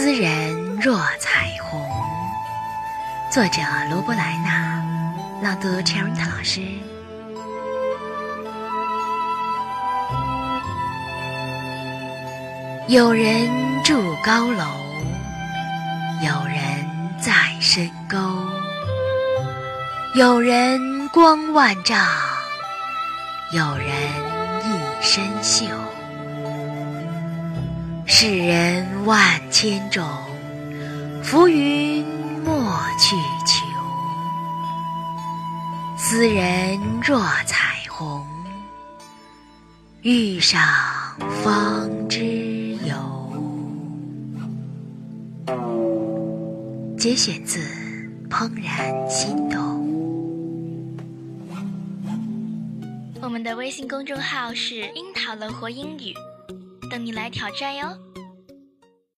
斯人若彩虹，作者罗伯莱纳，朗读 c h e r i t 老师。有人住高楼，有人在深沟，有人光万丈，有人一身锈。世人万千种，浮云莫去求。斯人若彩虹，遇上方知有。节选自《怦然心动》。我们的微信公众号是“樱桃乐活英语”。等你来挑战哟！